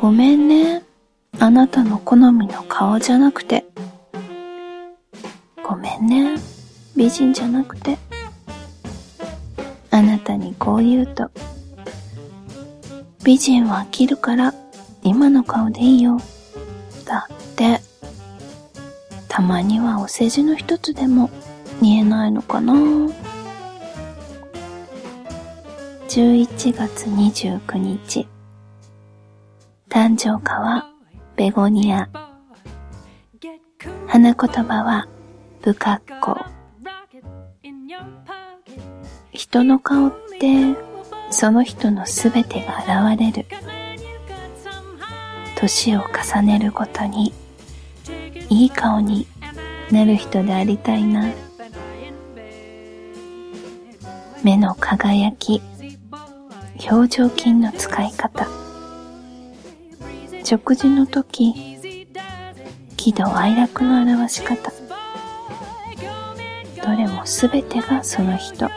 ごめんね。あなたの好みの顔じゃなくて。ごめんね。美人じゃなくて。あなたにこう言うと。美人は飽きるから今の顔でいいよ。だって。たまにはお世辞の一つでも言えないのかな11月29日誕生花はベゴニア。花言葉は不格好。人の顔ってその人のすべてが現れる。年を重ねるごとにいい顔になる人でありたいな。目の輝き表情筋の使い方。食事の時喜怒哀楽の表し方。どれもすべてがその人。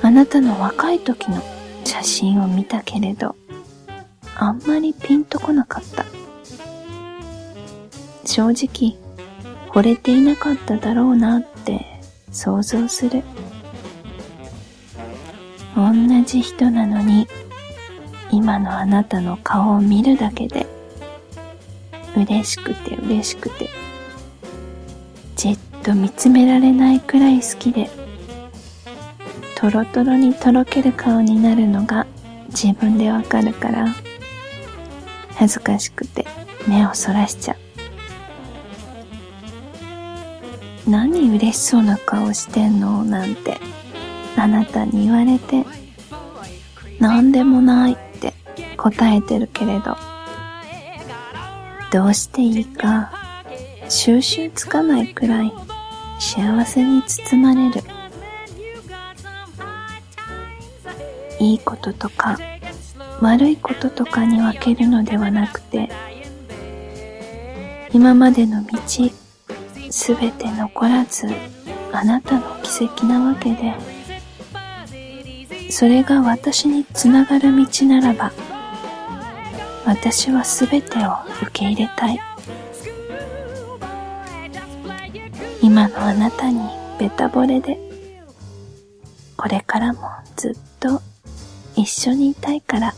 あなたの若い時の写真を見たけれどあんまりピンとこなかった。正直惚れていなかっただろうなって想像する。同じ人なのに今のあなたの顔を見るだけで嬉しくて嬉しくてじっと見つめられないくらい好きでトロトロにとろける顔になるのが自分でわかるから恥ずかしくて目をそらしちゃう。何嬉しそうな顔してんの？なんてあなたに言われて、なんでもない。答えてるけれど、どうしていいか収集つかないくらい幸せに包まれる。いいこととか悪いこととかに分けるのではなくて、今までの道すべて残らずあなたの奇跡なわけで、それが私につながる道ならば、私はすべてを受け入れたい。今のあなたにべた惚れで、これからもずっと一緒にいたいから。